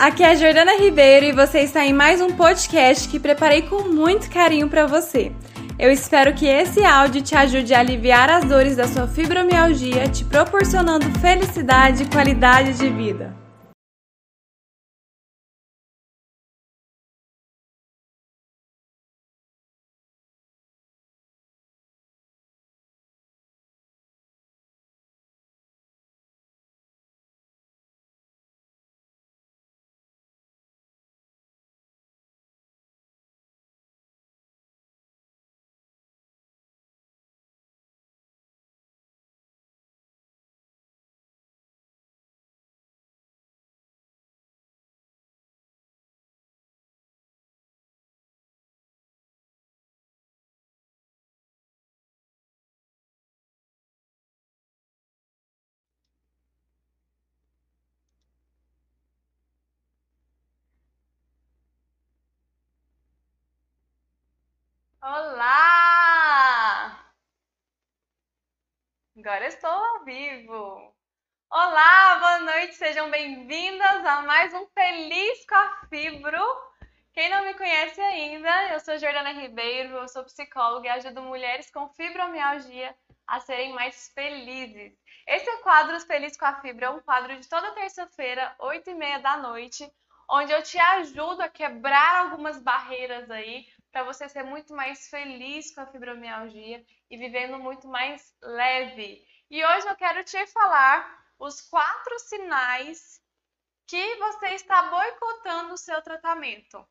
aqui é a Jordana Ribeiro e você está em mais um podcast que preparei com muito carinho para você. Eu espero que esse áudio te ajude a aliviar as dores da sua fibromialgia, te proporcionando felicidade e qualidade de vida. Olá! Agora estou ao vivo. Olá, boa noite, sejam bem-vindas a mais um Feliz com a Fibro. Quem não me conhece ainda, eu sou Jordana Ribeiro, eu sou psicóloga e ajudo mulheres com fibromialgia a serem mais felizes. Esse é o quadro Feliz com a Fibra, é um quadro de toda terça-feira, 8 e meia da noite, onde eu te ajudo a quebrar algumas barreiras aí para você ser muito mais feliz com a fibromialgia e vivendo muito mais leve. E hoje eu quero te falar os quatro sinais que você está boicotando o seu tratamento.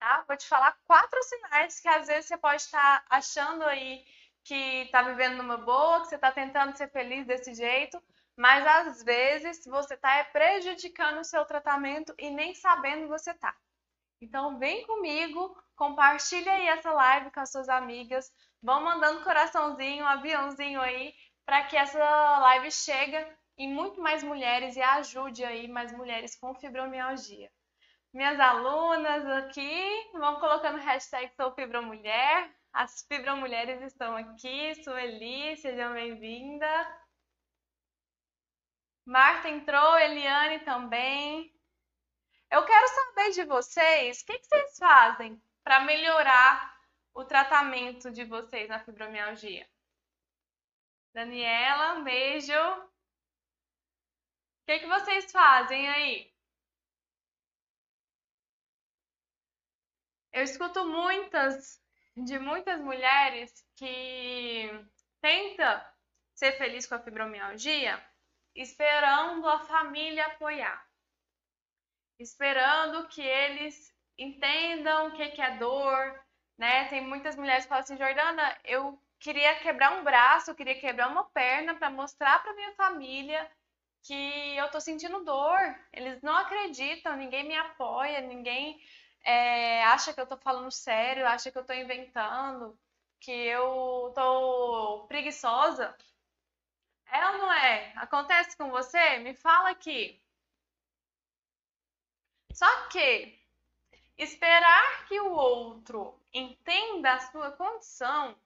Tá? Vou te falar quatro sinais que às vezes você pode estar achando aí que está vivendo numa boa, que você está tentando ser feliz desse jeito, mas às vezes você está prejudicando o seu tratamento e nem sabendo você está. Então vem comigo, compartilha aí essa live com as suas amigas, vão mandando coraçãozinho, aviãozinho aí, para que essa live chegue em muito mais mulheres e ajude aí mais mulheres com fibromialgia. Minhas alunas aqui, vão colocando hashtag Sou Fibromulher. As fibromulheres estão aqui. Sueli, seja bem-vinda. Marta entrou, Eliane também. Eu quero saber de vocês, o que, que vocês fazem para melhorar o tratamento de vocês na fibromialgia? Daniela, um beijo. O que, que vocês fazem aí? Eu escuto muitas, de muitas mulheres que tenta ser feliz com a fibromialgia esperando a família apoiar esperando que eles entendam o que, é dor, né? Tem muitas mulheres que falam assim, Jordana, eu queria quebrar um braço, eu queria quebrar uma perna para mostrar para minha família que eu tô sentindo dor. Eles não acreditam, ninguém me apoia, ninguém é, acha que eu tô falando sério, acha que eu tô inventando, que eu tô preguiçosa. É ou não é? Acontece com você? Me fala aqui. Só que esperar que o outro entenda a sua condição,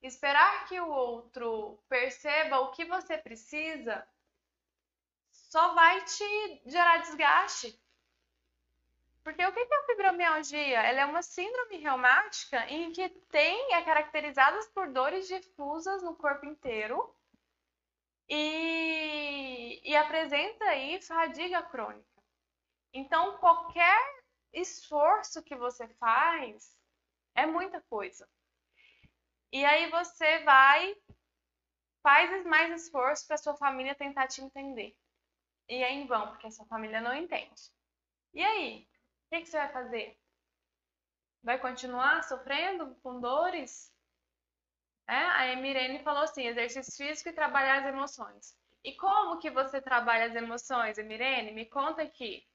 esperar que o outro perceba o que você precisa, só vai te gerar desgaste. Porque o que é a fibromialgia? Ela é uma síndrome reumática em que tem, é caracterizada por dores difusas no corpo inteiro e, e apresenta aí fadiga crônica. Então, qualquer esforço que você faz é muita coisa. E aí você vai, faz mais esforço para sua família tentar te entender. E é em vão, porque a sua família não entende. E aí? O que, que você vai fazer? Vai continuar sofrendo com dores? É, a Emirene falou assim: exercício físico e trabalhar as emoções. E como que você trabalha as emoções, Emirene? Me conta aqui.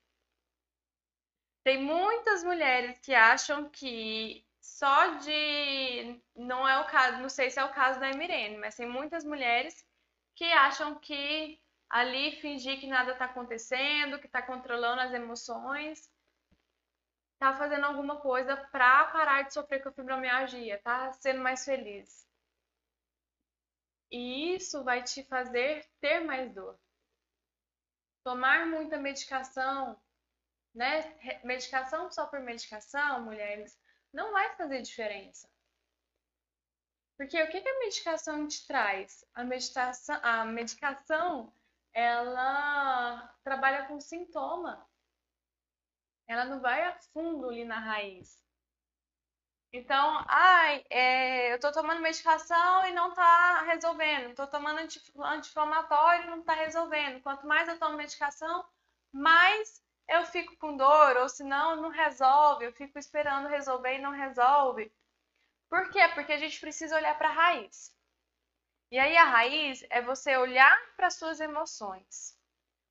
Tem muitas mulheres que acham que só de. Não é o caso, não sei se é o caso da Emirene, mas tem muitas mulheres que acham que ali fingir que nada está acontecendo, que está controlando as emoções, está fazendo alguma coisa para parar de sofrer com a fibromialgia, tá sendo mais feliz. E isso vai te fazer ter mais dor. Tomar muita medicação né? Medicação só por medicação, mulheres, não vai fazer diferença. Porque o que, que a medicação te traz? A, a medicação, ela trabalha com sintoma. Ela não vai a fundo ali na raiz. Então, ai, é, eu tô tomando medicação e não tá resolvendo. Tô tomando anti-inflamatório e não tá resolvendo. Quanto mais eu tomo medicação, mais eu fico com dor, ou senão não resolve, eu fico esperando resolver e não resolve. Por quê? Porque a gente precisa olhar para a raiz. E aí a raiz é você olhar para suas emoções.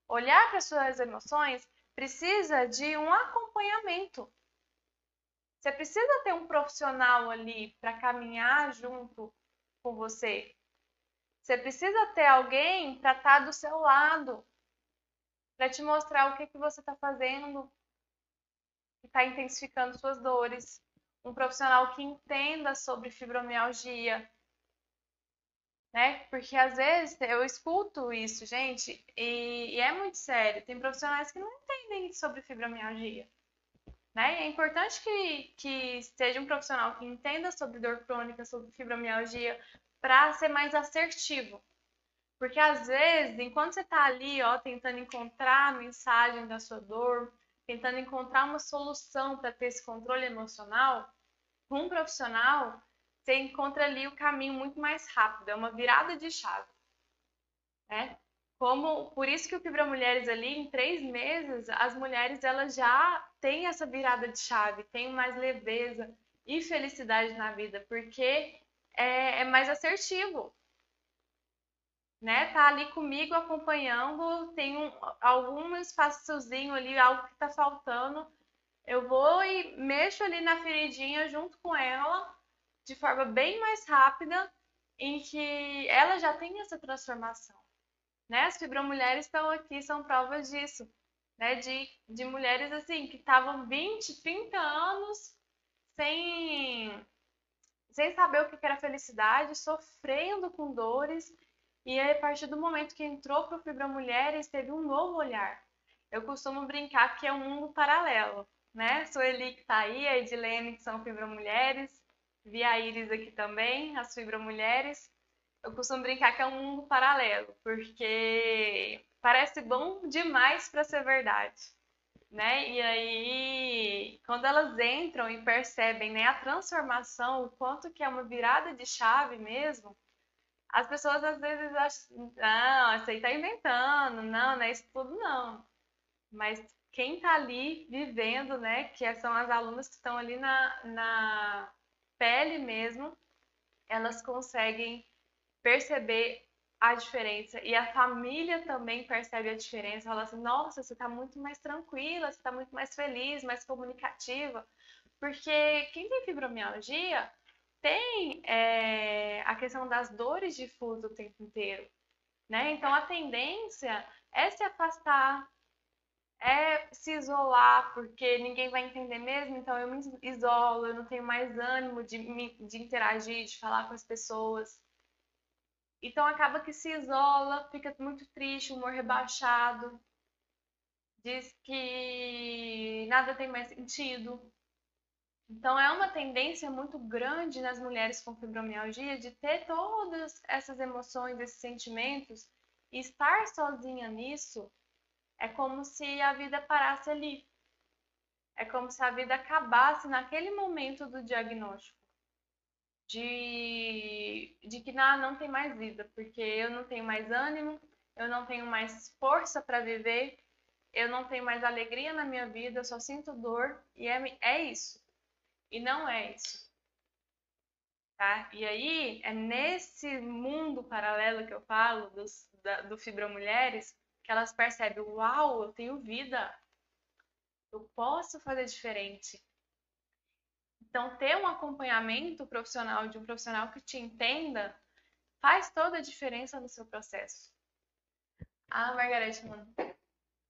Olhar para suas emoções precisa de um acompanhamento. Você precisa ter um profissional ali para caminhar junto com você. Você precisa ter alguém para estar tá do seu lado, para te mostrar o que, que você está fazendo, que está intensificando suas dores. Um profissional que entenda sobre fibromialgia, né? Porque às vezes eu escuto isso, gente, e, e, é muito sério. Tem profissionais que não entendem sobre fibromialgia. Né? É importante que, que seja um profissional que entenda sobre dor crônica, sobre fibromialgia, para ser mais assertivo. Porque às vezes, enquanto você está ali, ó, tentando encontrar a mensagem da sua dor, tentando encontrar uma solução para ter esse controle emocional, com um profissional, você encontra ali o caminho muito mais rápido, é uma virada de chave. Né? Como, por isso que o Fibra Mulheres ali, em três meses, as mulheres elas já têm essa virada de chave, têm mais leveza e felicidade na vida, porque é, é mais assertivo. Né? Tá ali comigo acompanhando, tem um, algum espaçozinho ali, algo que está faltando. Eu vou e mexo ali na feridinha junto com ela, de forma bem mais rápida, em que ela já tem essa transformação. Né? As fibromulheres estão aqui, são provas disso. Né? De, de mulheres assim que estavam 20, 30 anos sem, sem saber o que era felicidade, sofrendo com dores. E a partir do momento que entrou para o Fibromulheres, teve um novo olhar. Eu costumo brincar que é um mundo paralelo, né? Sueli que está aí, a Edilene que são Fibromulheres, vi a Iris aqui também, as Fibromulheres eu costumo brincar que é um mundo paralelo, porque parece bom demais para ser verdade, né? E aí, quando elas entram e percebem né, a transformação, o quanto que é uma virada de chave mesmo, as pessoas às vezes acham, não, isso aí tá inventando, não, não é isso tudo não. Mas quem tá ali vivendo, né, que são as alunas que estão ali na, na pele mesmo, elas conseguem perceber a diferença e a família também percebe a diferença. Fala assim: nossa, você está muito mais tranquila, você está muito mais feliz, mais comunicativa. Porque quem tem fibromialgia tem é, a questão das dores difusas o tempo inteiro. Né? Então a tendência é se afastar, é se isolar, porque ninguém vai entender mesmo, então eu me isolo, eu não tenho mais ânimo de, de interagir, de falar com as pessoas. Então acaba que se isola, fica muito triste, humor rebaixado, diz que nada tem mais sentido. Então é uma tendência muito grande nas mulheres com fibromialgia de ter todas essas emoções, esses sentimentos e estar sozinha nisso é como se a vida parasse ali. É como se a vida acabasse naquele momento do diagnóstico de, de que não, não tem mais vida, porque eu não tenho mais ânimo, eu não tenho mais força para viver, eu não tenho mais alegria na minha vida, eu só sinto dor e é, é isso. E não é isso. Tá? E aí, é nesse mundo paralelo que eu falo, dos, da, do Fibromulheres, que elas percebem: uau, eu tenho vida, eu posso fazer diferente, então, ter um acompanhamento profissional de um profissional que te entenda faz toda a diferença no seu processo. Ah, Margarete, mano,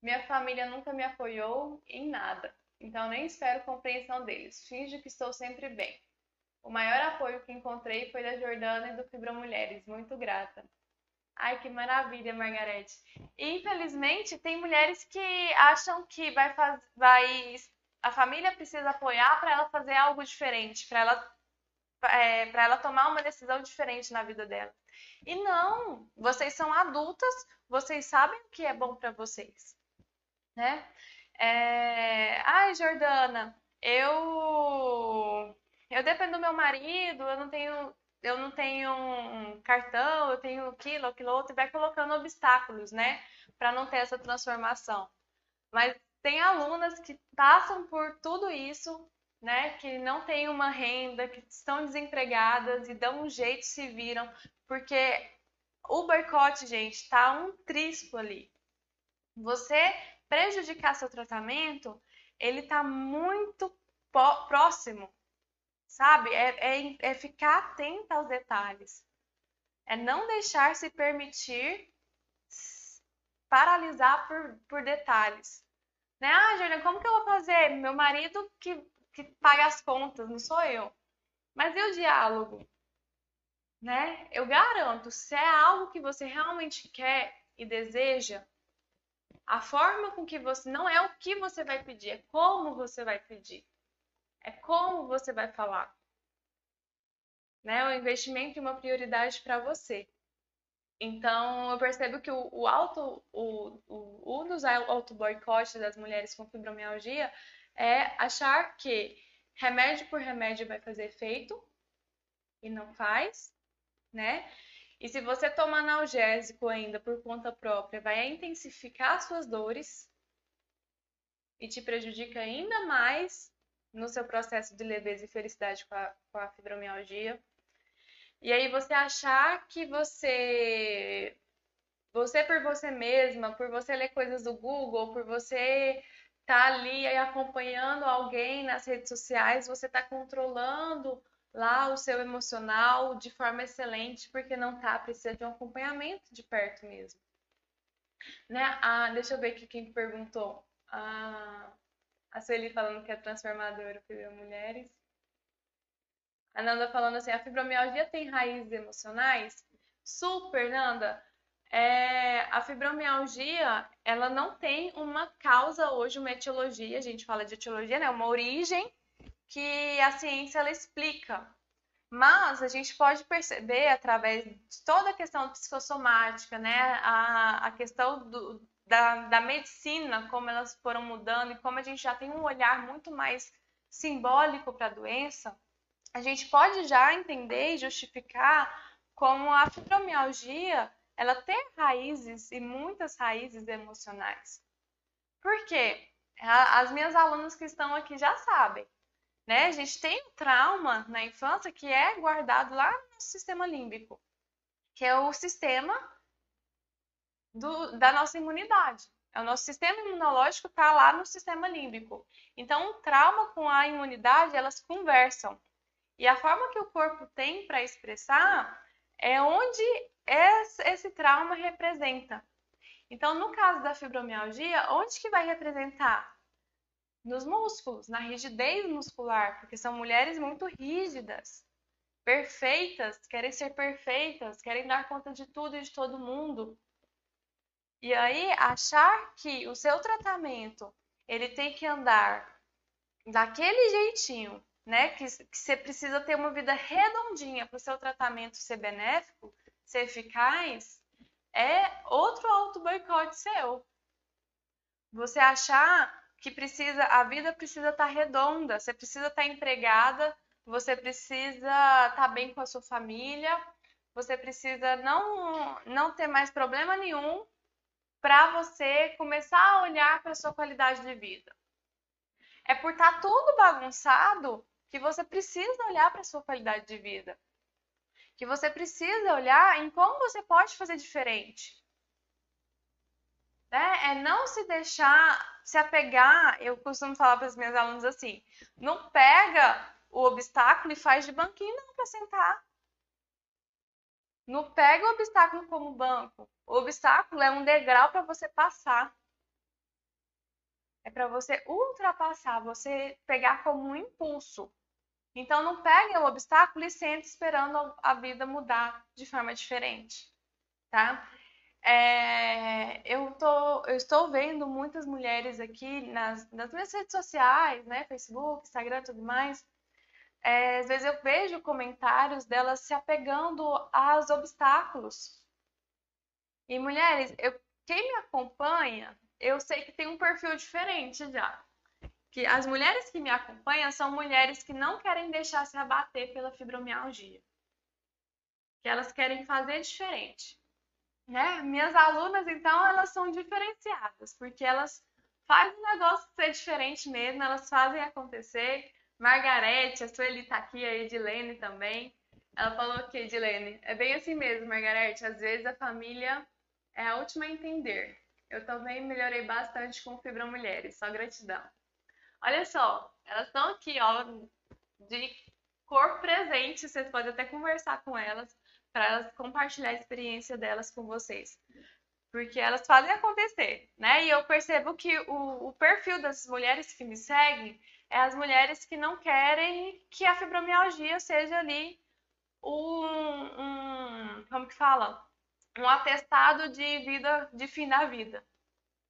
minha família nunca me apoiou em nada, então nem espero compreensão deles. Finjo que estou sempre bem. O maior apoio que encontrei foi da Jordana e do Fibra Mulheres, muito grata. Ai, que maravilha, Margarete. Infelizmente, tem mulheres que acham que vai, vai... a família precisa apoiar para ela fazer algo diferente, para ela é, para ela tomar uma decisão diferente na vida dela. E não, vocês são adultas, vocês sabem o que é bom para vocês, né? É... Ai, Jordana, eu eu dependo do meu marido, eu não tenho eu não tenho um cartão, eu tenho aquilo, aquilo outro, e vai colocando obstáculos, né, para não ter essa transformação. Mas tem alunas que passam por tudo isso, né, que não têm uma renda, que estão desempregadas e dão um jeito, se viram, porque o boicote, gente, tá um trispo ali. Você prejudicar seu tratamento, ele tá muito próximo sabe? É, é, é ficar atenta aos detalhes. É não deixar se permitir paralisar por, por detalhes. Né? Ah, Juliana, como que eu vou fazer? Meu marido que, que paga as contas, não sou eu. Mas e o diálogo? Né? Eu garanto, se é algo que você realmente quer e deseja, a forma com que você. Não é o que você vai pedir, é como você vai pedir. É como você vai falar. Né? O investimento é uma prioridade para você. Então, eu percebo que o, o auto, o, o, um dos auto-boicotes das mulheres com fibromialgia é achar que remédio por remédio vai fazer efeito e não faz, né? E se você tomar analgésico ainda por conta própria, vai intensificar suas dores e te prejudica ainda mais no seu processo de leveza e felicidade com a, com a fibromialgia. E aí você achar que você você por você mesma, por você ler coisas do Google, por você estar tá ali acompanhando alguém nas redes sociais, você está controlando lá o seu emocional de forma excelente, porque não tá, precisa de um acompanhamento de perto mesmo. Né? Ah, deixa eu ver aqui quem perguntou. Ah, a Sueli falando que é transformadora para mulheres. A Nanda falando assim, a fibromialgia tem raízes emocionais? Super, Nanda. É, a fibromialgia, ela não tem uma causa hoje, uma etiologia, a gente fala de etiologia, né? Uma origem que a ciência ela explica. Mas a gente pode perceber através de toda a questão psicossomática, né? A, a questão do, da, da medicina, como elas foram mudando e como a gente já tem um olhar muito mais simbólico para a doença, a gente pode já entender e justificar como a fibromialgia ela tem raízes e muitas raízes emocionais. Por quê? As minhas alunas que estão aqui já sabem. Né? A gente tem um trauma na infância que é guardado lá no sistema límbico, que é o sistema do, da nossa imunidade. O nosso sistema imunológico está lá no sistema límbico. Então, o trauma com a imunidade, elas conversam. E a forma que o corpo tem para expressar é onde esse trauma representa. Então, no caso da fibromialgia, onde que vai representar? Nos músculos, na rigidez muscular, porque são mulheres muito rígidas, perfeitas, querem ser perfeitas, querem dar conta de tudo e de todo mundo. E aí, achar que o seu tratamento ele tem que andar daquele jeitinho, né? Que, que você precisa ter uma vida redondinha para o seu tratamento ser benéfico, ser eficaz, é outro auto-boicote seu. Você achar que precisa, a vida precisa estar tá redonda, você precisa estar tá empregada, você precisa estar tá bem com a sua família, você precisa não, não ter mais problema nenhum para você começar a olhar para a sua qualidade de vida. É por estar tá tudo bagunçado que você precisa olhar para a sua qualidade de vida. Que você precisa olhar em como você pode fazer diferente. Né? É não se deixar se apegar. Eu costumo falar para as minhas alunas assim: não pega o obstáculo e faz de banquinho para sentar. Não pega o obstáculo como banco. O obstáculo é um degrau para você passar. É para você ultrapassar, você pegar como um impulso. Então não pegue o obstáculo e sente esperando a vida mudar de forma diferente. tá? É, eu, tô, eu estou vendo muitas mulheres aqui nas, nas minhas redes sociais, né? Facebook, Instagram tudo mais. É, às vezes eu vejo comentários delas se apegando aos obstáculos. E mulheres, eu, quem me acompanha, eu sei que tem um perfil diferente já. Que as mulheres que me acompanham são mulheres que não querem deixar se abater pela fibromialgia. Que elas querem fazer diferente. Né? Minhas alunas, então, elas são diferenciadas, porque elas fazem o negócio ser diferente mesmo, elas fazem acontecer. Margarete, a Sueli tá aqui, a Edilene também. Ela falou que, Edilene, é bem assim mesmo, Margarete, às vezes a família é a última a entender. Eu também melhorei bastante com Fibra Mulheres, só gratidão. Olha só, elas estão aqui, ó, de cor presente, vocês podem até conversar com elas para elas compartilhar a experiência delas com vocês. Porque elas fazem acontecer, né? E eu percebo que o, o perfil das mulheres que me seguem é as mulheres que não querem que a fibromialgia seja ali um, um como que fala? Um atestado de vida, de fim da vida.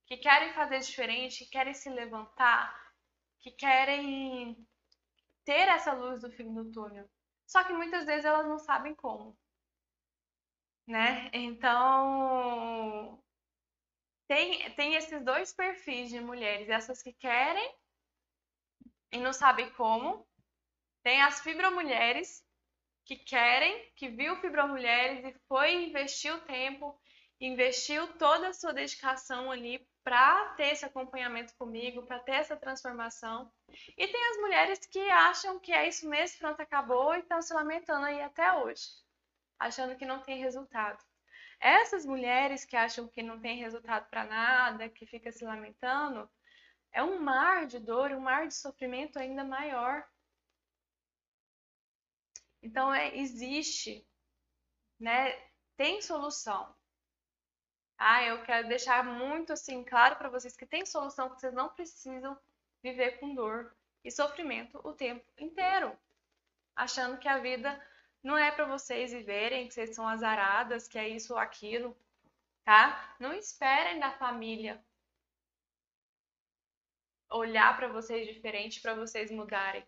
Que querem fazer diferente, que querem se levantar, que querem ter essa luz do fim do túnel. Só que muitas vezes elas não sabem como né? Então, tem, tem esses dois perfis de mulheres, essas que querem e não sabem como. Tem as fibromulheres que querem, que viu fibromulheres e foi investir o tempo, investiu toda a sua dedicação ali para ter esse acompanhamento comigo, para ter essa transformação. E tem as mulheres que acham que é isso mesmo, pronto, acabou e estão se lamentando aí até hoje achando que não tem resultado. Essas mulheres que acham que não tem resultado para nada, que fica se lamentando, é um mar de dor, um mar de sofrimento ainda maior. Então é, existe, né? Tem solução. Ah, eu quero deixar muito assim claro para vocês que tem solução, que vocês não precisam viver com dor e sofrimento o tempo inteiro, achando que a vida não é para vocês viverem que vocês são azaradas, que é isso ou aquilo, tá? Não esperem da família olhar para vocês diferente para vocês mudarem,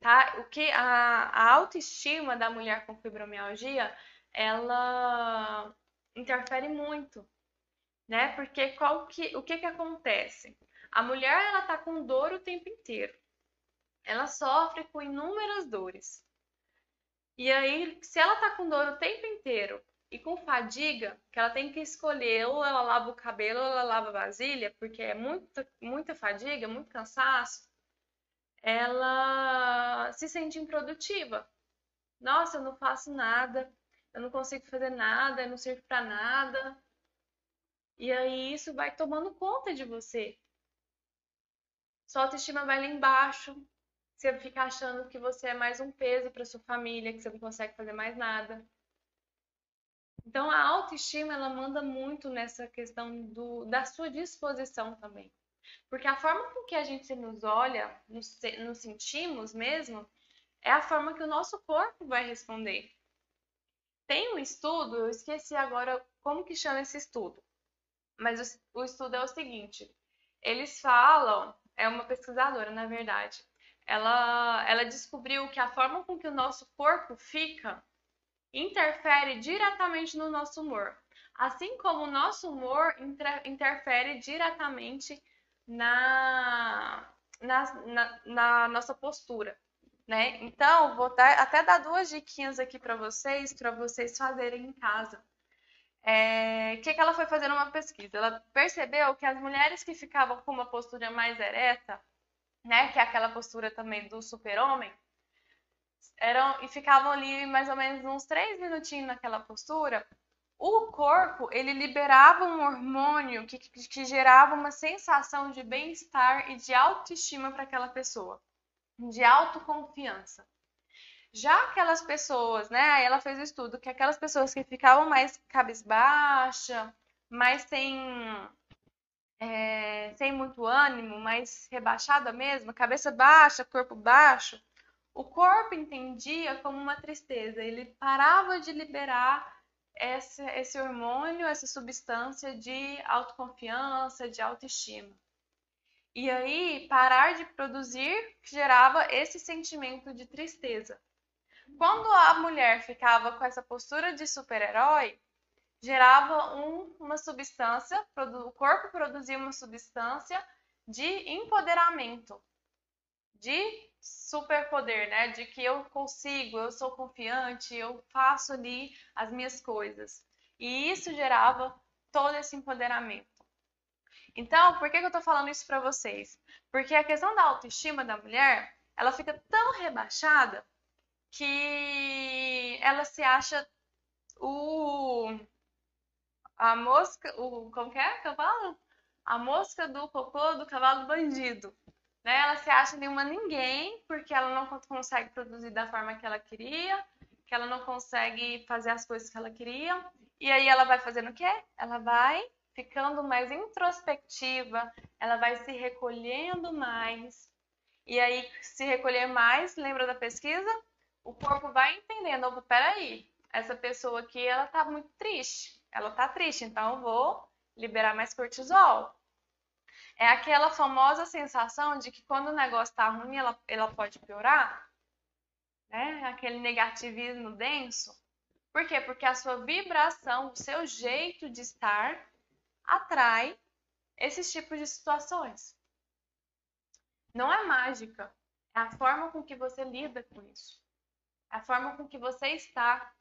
tá? O que a, a autoestima da mulher com fibromialgia, ela interfere muito, né? Porque qual que, o que que acontece? A mulher ela tá com dor o tempo inteiro. Ela sofre com inúmeras dores. E aí, se ela tá com dor o tempo inteiro e com fadiga, que ela tem que escolher ou ela lava o cabelo ou ela lava a vasilha, porque é muita, muita fadiga, muito cansaço, ela se sente improdutiva. Nossa, eu não faço nada, eu não consigo fazer nada, eu não sirvo para nada. E aí isso vai tomando conta de você. Sua autoestima vai lá embaixo, você fica achando que você é mais um peso para sua família, que você não consegue fazer mais nada. Então a autoestima ela manda muito nessa questão do, da sua disposição também. Porque a forma com que a gente nos olha, nos, nos sentimos mesmo, é a forma que o nosso corpo vai responder. Tem um estudo, eu esqueci agora como que chama esse estudo, mas o, o estudo é o seguinte: eles falam, é uma pesquisadora na verdade, ela, ela descobriu que a forma com que o nosso corpo fica interfere diretamente no nosso humor. Assim como o nosso humor interfere diretamente na, na, na, na nossa postura. Né? Então, vou até dar duas diquinhas aqui para vocês, para vocês fazerem em casa. É, o que, que ela foi fazer numa pesquisa? Ela percebeu que as mulheres que ficavam com uma postura mais ereta, né, que é aquela postura também do super-homem, eram e ficavam ali mais ou menos uns três minutinhos naquela postura, o corpo ele liberava um hormônio que, que gerava uma sensação de bem-estar e de autoestima para aquela pessoa, de autoconfiança. Já aquelas pessoas, né? Ela fez o estudo que aquelas pessoas que ficavam mais cabisbaixa, mais sem é, sem muito ânimo, mais rebaixada mesmo, cabeça baixa, corpo baixo, o corpo entendia como uma tristeza. Ele parava de liberar esse, esse hormônio, essa substância de autoconfiança, de autoestima. E aí, parar de produzir gerava esse sentimento de tristeza. Quando a mulher ficava com essa postura de super-herói, gerava um, uma substância, o corpo produzia uma substância de empoderamento, de superpoder, né? De que eu consigo, eu sou confiante, eu faço ali as minhas coisas. E isso gerava todo esse empoderamento. Então, por que, que eu tô falando isso para vocês? Porque a questão da autoestima da mulher, ela fica tão rebaixada que ela se acha o a mosca, o como que é? A mosca do cocô do cavalo bandido. Né? Ela se acha nenhuma ninguém porque ela não consegue produzir da forma que ela queria, que ela não consegue fazer as coisas que ela queria. E aí ela vai fazendo o quê? Ela vai ficando mais introspectiva, ela vai se recolhendo mais. E aí, se recolher mais, lembra da pesquisa? O corpo vai entendendo, opa, peraí, essa pessoa aqui, ela tá muito triste. Ela tá triste, então eu vou liberar mais cortisol. É aquela famosa sensação de que quando o negócio tá ruim, ela, ela pode piorar. Né? Aquele negativismo denso. Por quê? Porque a sua vibração, o seu jeito de estar, atrai esses tipos de situações. Não é mágica, é a forma com que você lida com isso. É a forma com que você está.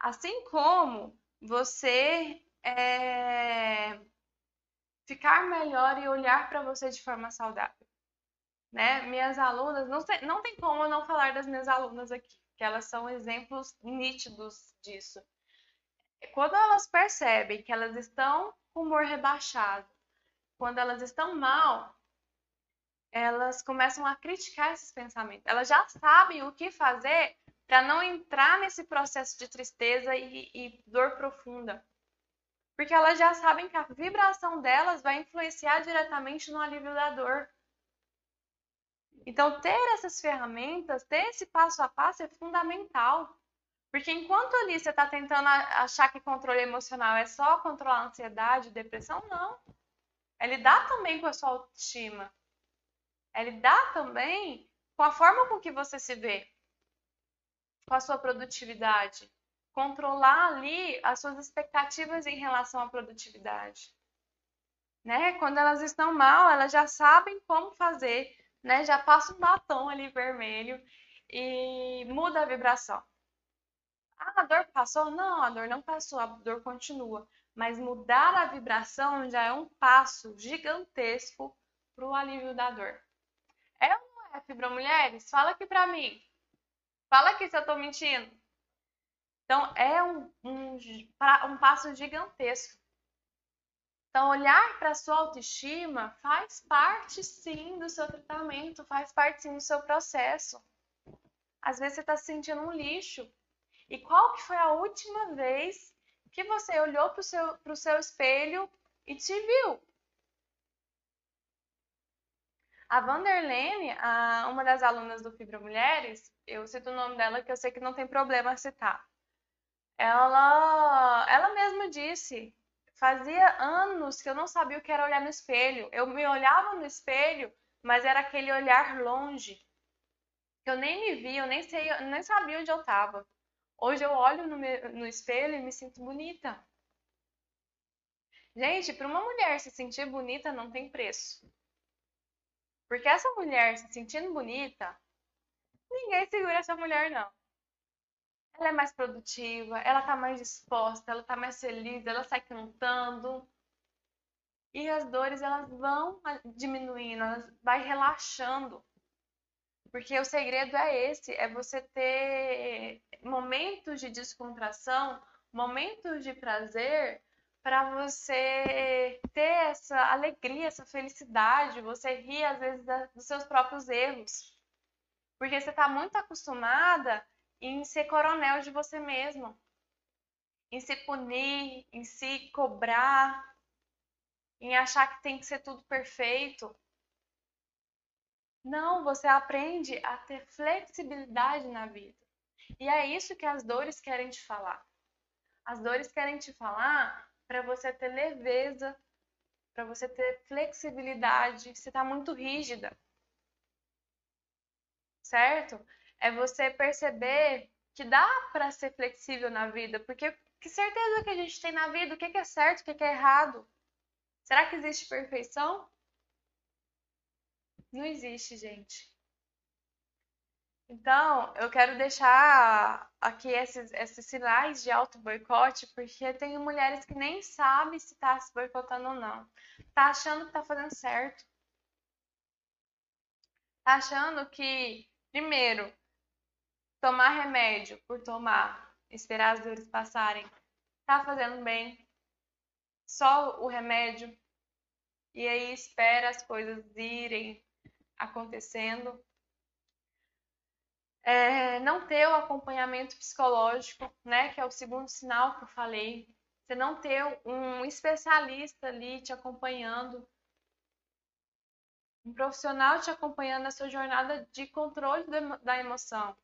Assim como você é, ficar melhor e olhar para você de forma saudável. Né? Minhas alunas, não, tem, não tem como eu não falar das minhas alunas aqui, que elas são exemplos nítidos disso. Quando elas percebem que elas estão com humor rebaixado, quando elas estão mal, elas começam a criticar esses pensamentos. Elas já sabem o que fazer para não entrar nesse processo de tristeza e, e dor profunda porque elas já sabem que a vibração delas vai influenciar diretamente no alívio da dor. Então, ter essas ferramentas, ter esse passo a passo é fundamental. Porque enquanto ali você está tentando achar que controle emocional é só controlar a ansiedade, depressão, não. Ele dá também com a sua autoestima. Ele dá também com a forma com que você se vê, com a sua produtividade, controlar ali as suas expectativas em relação à produtividade. Né? Quando elas estão mal, elas já sabem como fazer, né? Já passa um batom ali vermelho e muda a vibração. Ah, a dor passou? Não, a dor não passou, a dor continua. Mas mudar a vibração já é um passo gigantesco para o alívio da dor. É ou não é, Fibra Mulheres? Fala aqui para mim. Fala aqui se eu estou mentindo. Então, é um, um, um passo gigantesco. Então, olhar para a sua autoestima faz parte sim do seu tratamento, faz parte sim do seu processo. Às vezes você está se sentindo um lixo. E qual que foi a última vez que você olhou para o seu, seu espelho e te viu? A Vanderlene, a, uma das alunas do Fibra Mulheres, eu cito o nome dela que eu sei que não tem problema citar ela, ela mesma disse, fazia anos que eu não sabia o que era olhar no espelho. Eu me olhava no espelho, mas era aquele olhar longe. Eu nem me via, eu nem sei, nem sabia onde eu estava. Hoje eu olho no, no espelho e me sinto bonita. Gente, para uma mulher se sentir bonita não tem preço. Porque essa mulher se sentindo bonita, ninguém segura essa mulher não ela é mais produtiva, ela tá mais disposta, ela tá mais feliz, ela sai cantando. E as dores elas vão diminuindo, elas vai relaxando. Porque o segredo é esse, é você ter momentos de descontração, momentos de prazer para você ter essa alegria, essa felicidade, você rir às vezes dos seus próprios erros. Porque você está muito acostumada em ser coronel de você mesmo, em se punir, em se cobrar, em achar que tem que ser tudo perfeito. Não, você aprende a ter flexibilidade na vida. E é isso que as dores querem te falar. As dores querem te falar para você ter leveza, para você ter flexibilidade. Você está muito rígida. Certo? É você perceber que dá para ser flexível na vida, porque que certeza que a gente tem na vida? O que é certo, o que é errado? Será que existe perfeição? Não existe, gente. Então, eu quero deixar aqui esses, esses sinais de auto-boicote, porque tem mulheres que nem sabem se está se boicotando ou não. Tá achando que está fazendo certo. Tá achando que, primeiro, tomar remédio por tomar, esperar as dores passarem, tá fazendo bem. Só o remédio. E aí espera as coisas irem acontecendo é, não ter o acompanhamento psicológico, né, que é o segundo sinal que eu falei, você não ter um especialista ali te acompanhando, um profissional te acompanhando na sua jornada de controle da emoção.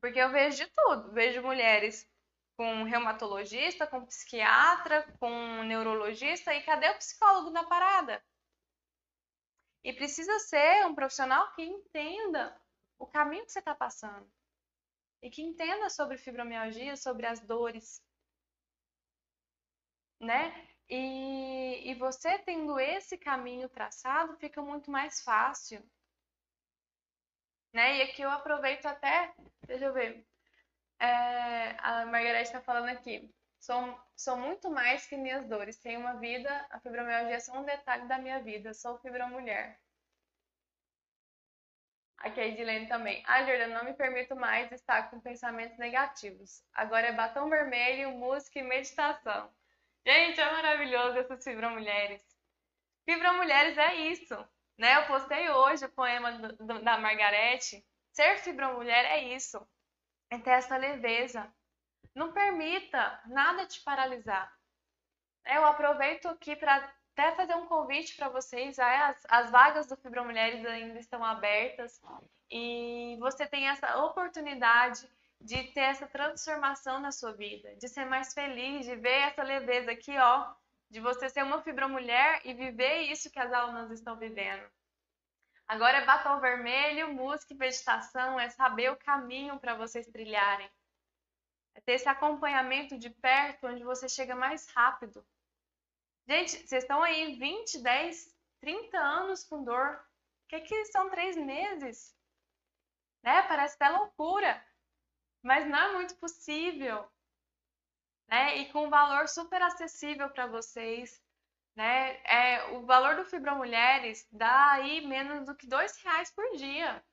Porque eu vejo de tudo, vejo mulheres com reumatologista, com psiquiatra, com neurologista, e cadê o psicólogo na parada? E precisa ser um profissional que entenda o caminho que você está passando. E que entenda sobre fibromialgia, sobre as dores. Né? E, e você tendo esse caminho traçado, fica muito mais fácil. Né? E aqui eu aproveito até, deixa eu ver, é, a Margarete está falando aqui. Sou, sou muito mais que minhas dores. Tenho uma vida, a fibromialgia é só um detalhe da minha vida. Sou fibromulher. Aqui a Edilene também. Ah, Jordana, não me permito mais estar com pensamentos negativos. Agora é batom vermelho, música e meditação. Gente, é maravilhoso essas Fibra Mulheres. Fibra Mulheres é isso, né? Eu postei hoje o poema do, do, da Margarete. Ser Fibra Mulher é isso. É ter essa leveza. Não permita nada te paralisar. Eu aproveito aqui para até fazer um convite para vocês. As, as vagas do Fibra Mulheres ainda estão abertas e você tem essa oportunidade de ter essa transformação na sua vida, de ser mais feliz, de ver essa leveza aqui, ó, de você ser uma fibromulher e viver isso que as alunas estão vivendo. Agora é batom vermelho, música e meditação, é saber o caminho para vocês trilharem. É ter esse acompanhamento de perto, onde você chega mais rápido Gente, vocês estão aí 20, 10, 30 anos com dor. O que, que são três meses? Né? Parece até loucura. Mas não é muito possível. Né? E com um valor super acessível para vocês. Né? É, o valor do Fibromulheres dá aí menos do que dois reais por dia.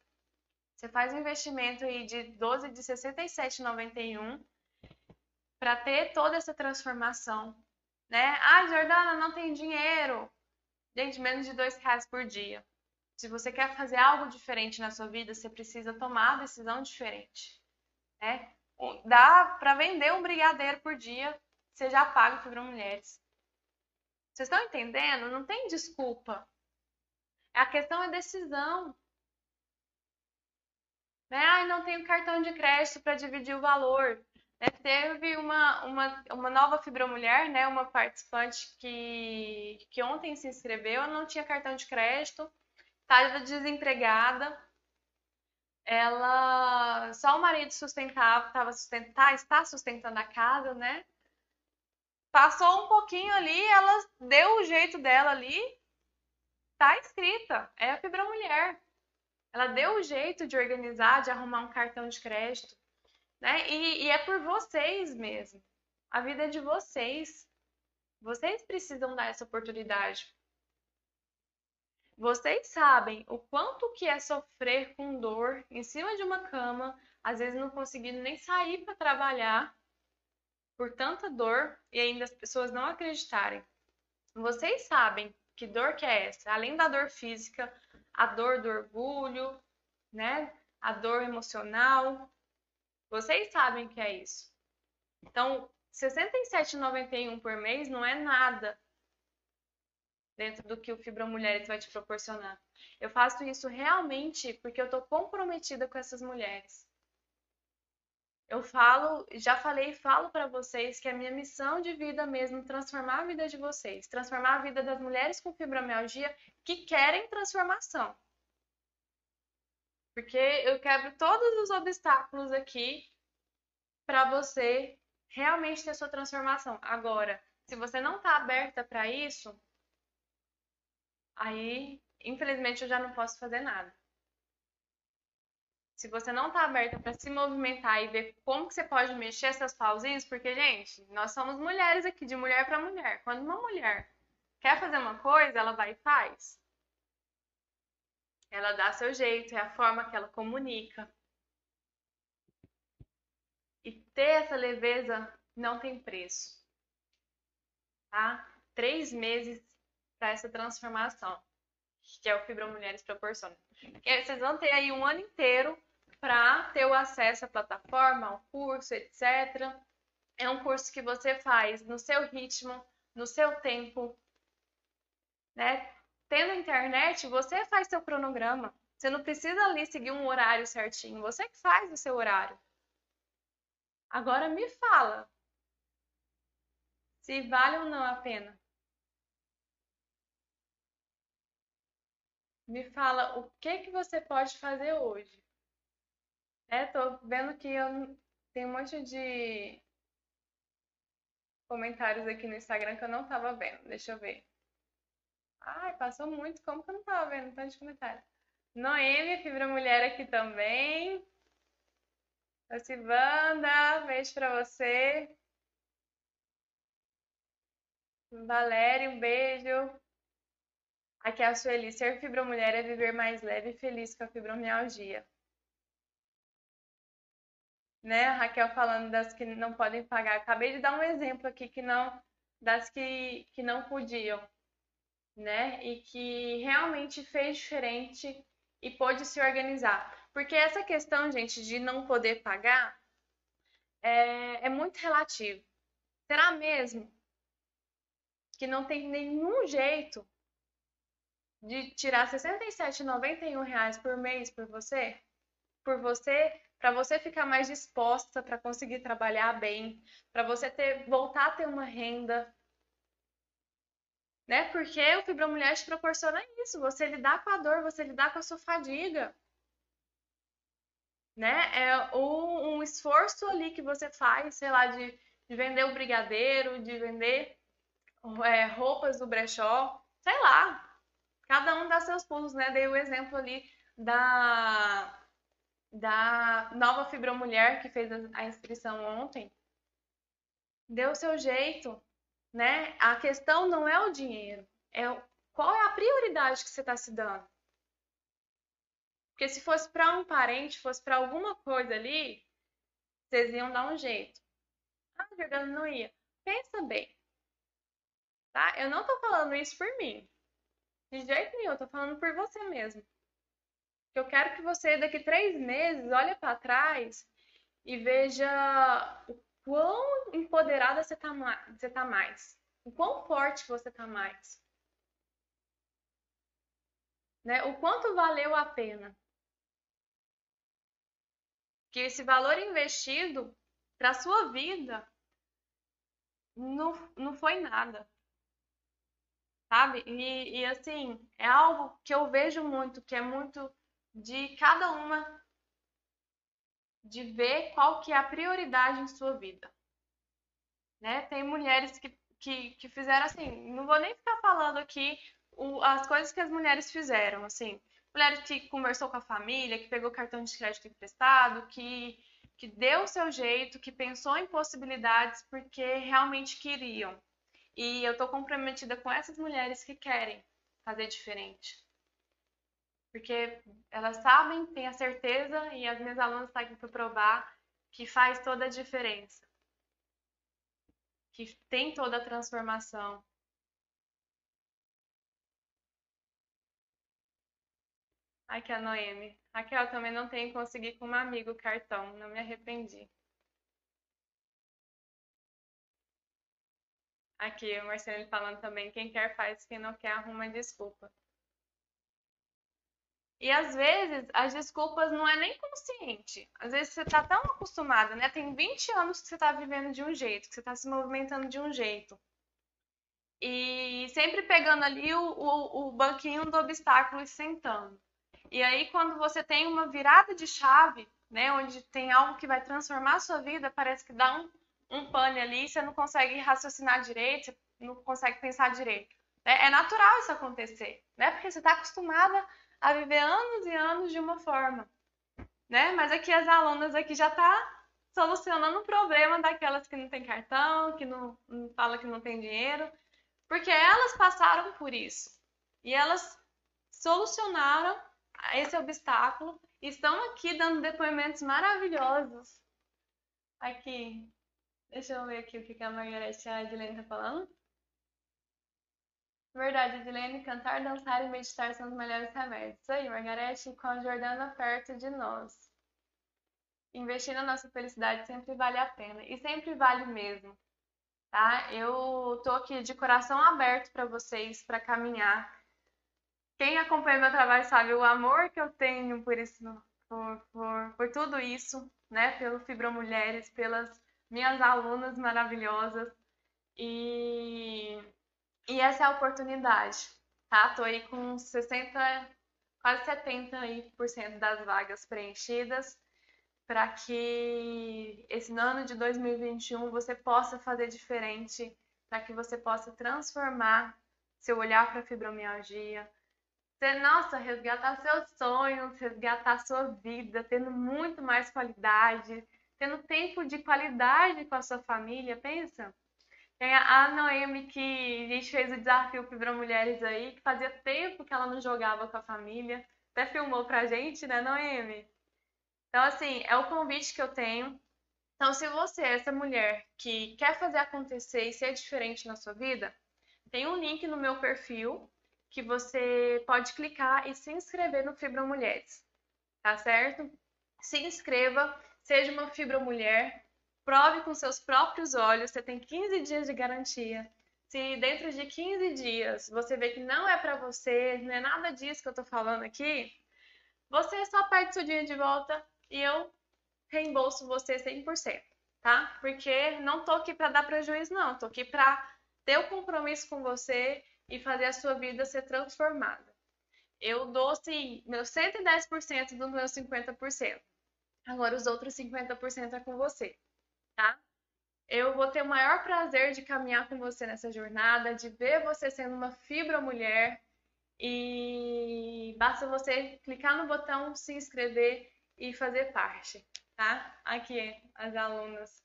Você faz um investimento aí de 12 de 67,91 para ter toda essa transformação né? Ah, Jordana, não tem dinheiro. Gente, menos de dois reais por dia. Se você quer fazer algo diferente na sua vida, você precisa tomar uma decisão diferente. Né? Dá para vender um brigadeiro por dia, você já paga Fibra Mulheres. Vocês estão entendendo? Não tem desculpa. A questão é decisão. Né? Ah, não tenho cartão de crédito para dividir o valor. É, teve uma, uma, uma nova fibromulher, né, uma participante que, que ontem se inscreveu, não tinha cartão de crédito, estava desempregada, ela só o marido sustentava, estava sustentar, está sustentando a casa, né? Passou um pouquinho ali, ela deu o jeito dela ali, tá escrita, é a fibromulher. Ela deu o jeito de organizar, de arrumar um cartão de crédito. Né? E, e é por vocês mesmo. A vida é de vocês. Vocês precisam dar essa oportunidade. Vocês sabem o quanto que é sofrer com dor em cima de uma cama, às vezes não conseguindo nem sair para trabalhar por tanta dor e ainda as pessoas não acreditarem. Vocês sabem que dor que é essa? Além da dor física, a dor do orgulho, né? A dor emocional, vocês sabem que é isso. Então, R$ 67,91 por mês não é nada dentro do que o Fibra Mulheres vai te proporcionar. Eu faço isso realmente porque eu estou comprometida com essas mulheres. Eu falo, já falei e falo para vocês que é minha missão de vida mesmo transformar a vida de vocês, transformar a vida das mulheres com fibromialgia que querem transformação. Porque eu quebro todos os obstáculos aqui para você realmente ter sua transformação. Agora, se você não está aberta para isso, aí, infelizmente, eu já não posso fazer nada. Se você não está aberta para se movimentar e ver como que você pode mexer essas pauzinhas, porque, gente, nós somos mulheres aqui, de mulher para mulher. Quando uma mulher quer fazer uma coisa, ela vai e faz. Ela dá seu jeito, é a forma que ela comunica. E ter essa leveza não tem preço. Tá? Três meses para essa transformação, que é o Fibra Mulheres proporciona. Vocês vão ter aí um ano inteiro para ter o acesso à plataforma, ao curso, etc. É um curso que você faz no seu ritmo, no seu tempo, né? Tendo internet, você faz seu cronograma. Você não precisa ali seguir um horário certinho, você que faz o seu horário. Agora me fala se vale ou não a pena. Me fala o que que você pode fazer hoje. É, tô vendo que eu tem um monte de comentários aqui no Instagram que eu não tava vendo. Deixa eu ver. Ai, passou muito. Como que eu não tava vendo tanto de comentário? Noemi, Fibra Mulher aqui também. Silvanda, beijo pra você. Valéria, um beijo. Aqui é a Sueli. Ser fibromulher é viver mais leve e feliz com a fibromialgia. Né? A Raquel falando das que não podem pagar. Acabei de dar um exemplo aqui que não das que, que não podiam, né? E que realmente fez diferente e pôde se organizar. Porque essa questão, gente, de não poder pagar é, é muito relativo. Será mesmo que não tem nenhum jeito de tirar 67,91 reais por mês por você? Por você, para você ficar mais disposta para conseguir trabalhar bem, para você ter voltar a ter uma renda, né? Porque o Fibromulher te proporciona isso, você lidar com a dor, você lidar com a sua fadiga né? É um, um esforço ali que você faz, sei lá, de, de vender o brigadeiro, de vender é, roupas do brechó, sei lá. Cada um dá seus pulos, né? Dei o exemplo ali da, da nova fibromulher que fez a inscrição ontem. Deu o seu jeito, né? A questão não é o dinheiro, é qual é a prioridade que você está se dando. Porque se fosse para um parente, fosse para alguma coisa ali, vocês iam dar um jeito. Ah, Jordana não ia. Pensa bem. Tá? Eu não tô falando isso por mim. De jeito nenhum, eu tô falando por você mesmo. Eu quero que você, daqui três meses, olhe para trás e veja quão empoderada você tá, você tá mais. O quão forte você tá mais. Né? O quanto valeu a pena que esse valor investido para sua vida não, não foi nada. Sabe? E, e assim, é algo que eu vejo muito, que é muito de cada uma de ver qual que é a prioridade em sua vida. Né? Tem mulheres que, que, que fizeram assim, não vou nem ficar falando aqui o, as coisas que as mulheres fizeram, assim, mulher que conversou com a família, que pegou cartão de crédito emprestado, que, que deu o seu jeito, que pensou em possibilidades porque realmente queriam. E eu estou comprometida com essas mulheres que querem fazer diferente. Porque elas sabem, têm a certeza, e as minhas alunas estão aqui para provar, que faz toda a diferença. Que tem toda a transformação. Aqui a Noemi. Raquel, também não tenho conseguido com um amigo o cartão, não me arrependi. Aqui, o Marcelo falando também, quem quer faz, quem não quer arruma desculpa. E às vezes as desculpas não é nem consciente. Às vezes você tá tão acostumada, né? Tem 20 anos que você tá vivendo de um jeito, que você tá se movimentando de um jeito. E sempre pegando ali o, o, o banquinho do obstáculo e sentando. E aí, quando você tem uma virada de chave, né? Onde tem algo que vai transformar a sua vida, parece que dá um, um pane ali, você não consegue raciocinar direito, você não consegue pensar direito. É, é natural isso acontecer, né? Porque você está acostumada a viver anos e anos de uma forma, né? Mas aqui as alunas aqui já tá solucionando o problema daquelas que não tem cartão, que não, não fala que não tem dinheiro, porque elas passaram por isso e elas solucionaram esse obstáculo e estão aqui dando depoimentos maravilhosos. Aqui, deixa eu ver aqui o que a Margarete e a Edilene tá falando. Verdade, Edilene, cantar, dançar e meditar são os melhores remédios. Aí, Margarete, com a Jordana perto de nós. Investir na nossa felicidade sempre vale a pena. E sempre vale mesmo. Tá? Eu tô aqui de coração aberto para vocês, para caminhar. Quem acompanha meu trabalho sabe o amor que eu tenho por isso, por, por, por tudo isso, né? Pelo Fibromulheres, pelas minhas alunas maravilhosas. E e essa é a oportunidade, tá? Tô aí com 60, quase 70% das vagas preenchidas para que esse ano de 2021 você possa fazer diferente, para que você possa transformar seu olhar para fibromialgia, ter, nossa, resgatar seus sonhos, resgatar sua vida, tendo muito mais qualidade, tendo tempo de qualidade com a sua família, pensa? Tem a Noemi que a gente fez o desafio Fibra Mulheres aí, que fazia tempo que ela não jogava com a família. Até filmou pra gente, né, Noemi? Então, assim, é o convite que eu tenho. Então, se você é essa mulher que quer fazer acontecer e ser diferente na sua vida, tem um link no meu perfil que você pode clicar e se inscrever no Fibra Mulheres, tá certo? Se inscreva, seja uma Fibra Mulher, Prove com seus próprios olhos, você tem 15 dias de garantia. Se dentro de 15 dias você vê que não é para você, não é nada disso que eu tô falando aqui, você só perde seu dinheiro de volta e eu reembolso você 100%, tá? Porque não tô aqui para dar prejuízo, não. Tô aqui para ter o um compromisso com você e fazer a sua vida ser transformada. Eu dou, assim, meu 110% dos meus 50%. Agora, os outros 50% é com você tá? Eu vou ter o maior prazer de caminhar com você nessa jornada, de ver você sendo uma fibra mulher e basta você clicar no botão se inscrever e fazer parte, tá? Aqui as alunas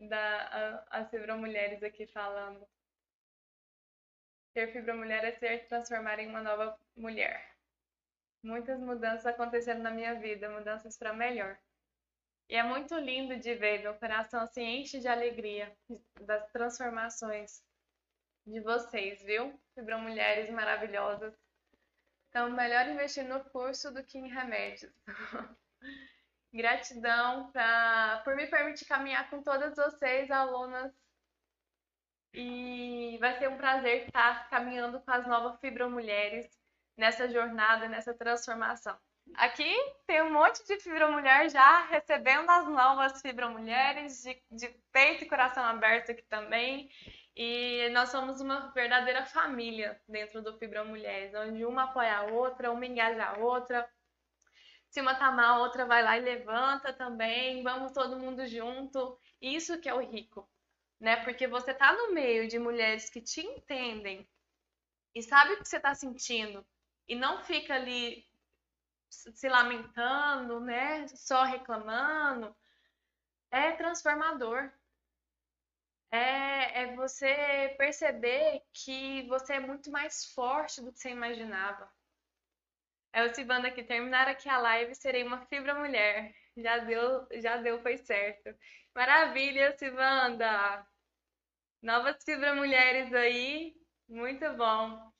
da as fibra mulheres aqui falando. Ser fibra mulher é ser transformar em uma nova mulher muitas mudanças acontecendo na minha vida, mudanças para melhor. E é muito lindo de ver, meu coração se enche de alegria das transformações de vocês, viu? Fibra Mulheres maravilhosas. Então, melhor investir no curso do que em remédios. Gratidão pra, por me permitir caminhar com todas vocês, alunas. E vai ser um prazer estar caminhando com as novas Fibra Mulheres nessa jornada, nessa transformação. Aqui tem um monte de fibromulher já recebendo as novas fibromulheres de, de peito e coração aberto aqui também. E nós somos uma verdadeira família dentro do Fibromulheres, onde uma apoia a outra, uma engaja a outra. Se uma tá mal, a outra vai lá e levanta também. Vamos todo mundo junto. Isso que é o rico, né? Porque você tá no meio de mulheres que te entendem e sabe o que você tá sentindo e não fica ali se lamentando, né? Só reclamando. É transformador. É, é você perceber que você é muito mais forte do que você imaginava. É o Silvana aqui, terminar aqui a live, serei uma fibra mulher. Já deu, já deu, foi certo. Maravilha, Silvanda! Novas fibra mulheres aí, muito bom.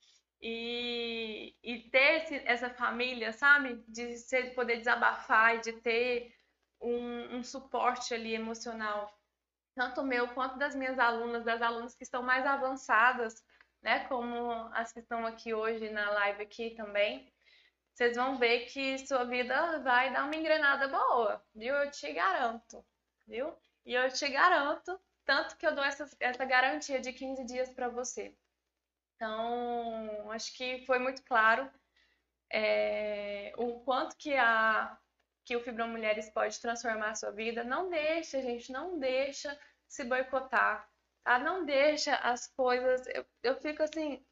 E, e ter esse, essa família, sabe? De ser, poder desabafar e de ter um, um suporte ali emocional, tanto meu quanto das minhas alunas, das alunas que estão mais avançadas né? Como as que estão aqui hoje na live aqui também, vocês vão ver que sua vida vai dar uma engrenada boa, viu? Eu te garanto, viu? E eu te garanto, tanto que eu dou essa, essa garantia de 15 dias para você. Então, acho que foi muito claro é, o quanto que a que o Fibra Mulheres pode transformar a sua vida. Não deixa, gente, não deixa se boicotar, tá? Não deixa as coisas. Eu, eu fico assim,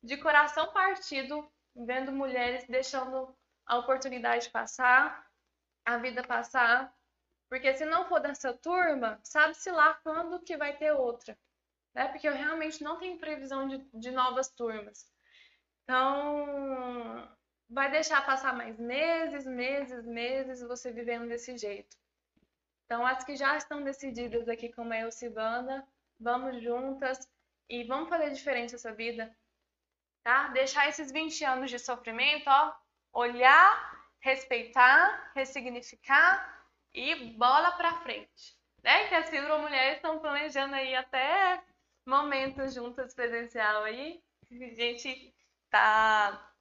de coração partido, vendo mulheres deixando a oportunidade passar, a vida passar. Porque se não for dessa turma, sabe-se lá quando que vai ter outra. Né? Porque eu realmente não tenho previsão de, de novas turmas. Então, vai deixar passar mais meses, meses, meses você vivendo desse jeito. Então, as que já estão decididas aqui, como eu, Silvana, vamos juntas e vamos fazer diferente essa vida, tá? Deixar esses 20 anos de sofrimento, ó, olhar, respeitar, ressignificar e bola pra frente. Né? Que as Fibro Mulheres estão planejando aí até momentos juntas presencial aí. A gente tá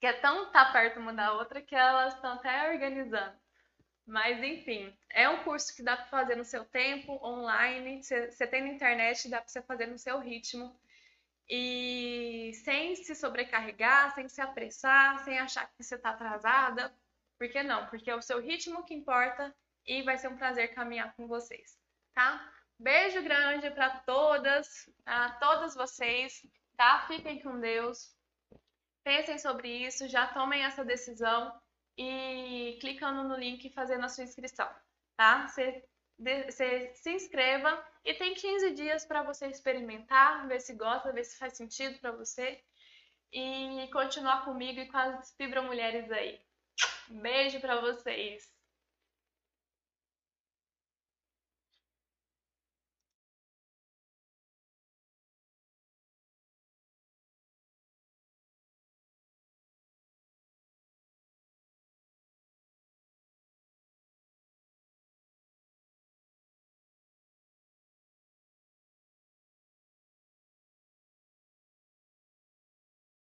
quer tão estar tá perto uma da outra que elas estão até organizando. Mas enfim, é um curso que dá para fazer no seu tempo, online. Você tem na internet, dá para você fazer no seu ritmo. E sem se sobrecarregar, sem se apressar, sem achar que você está atrasada. Por que não? Porque é o seu ritmo que importa e vai ser um prazer caminhar com vocês, tá? Beijo grande para todas, a todas vocês, tá? Fiquem com Deus. Pensem sobre isso, já tomem essa decisão e clicando no link fazendo a sua inscrição, tá? Você, se inscreva e tem 15 dias para você experimentar, ver se gosta, ver se faz sentido para você e continuar comigo e com as Fibra Mulheres aí. Beijo para vocês!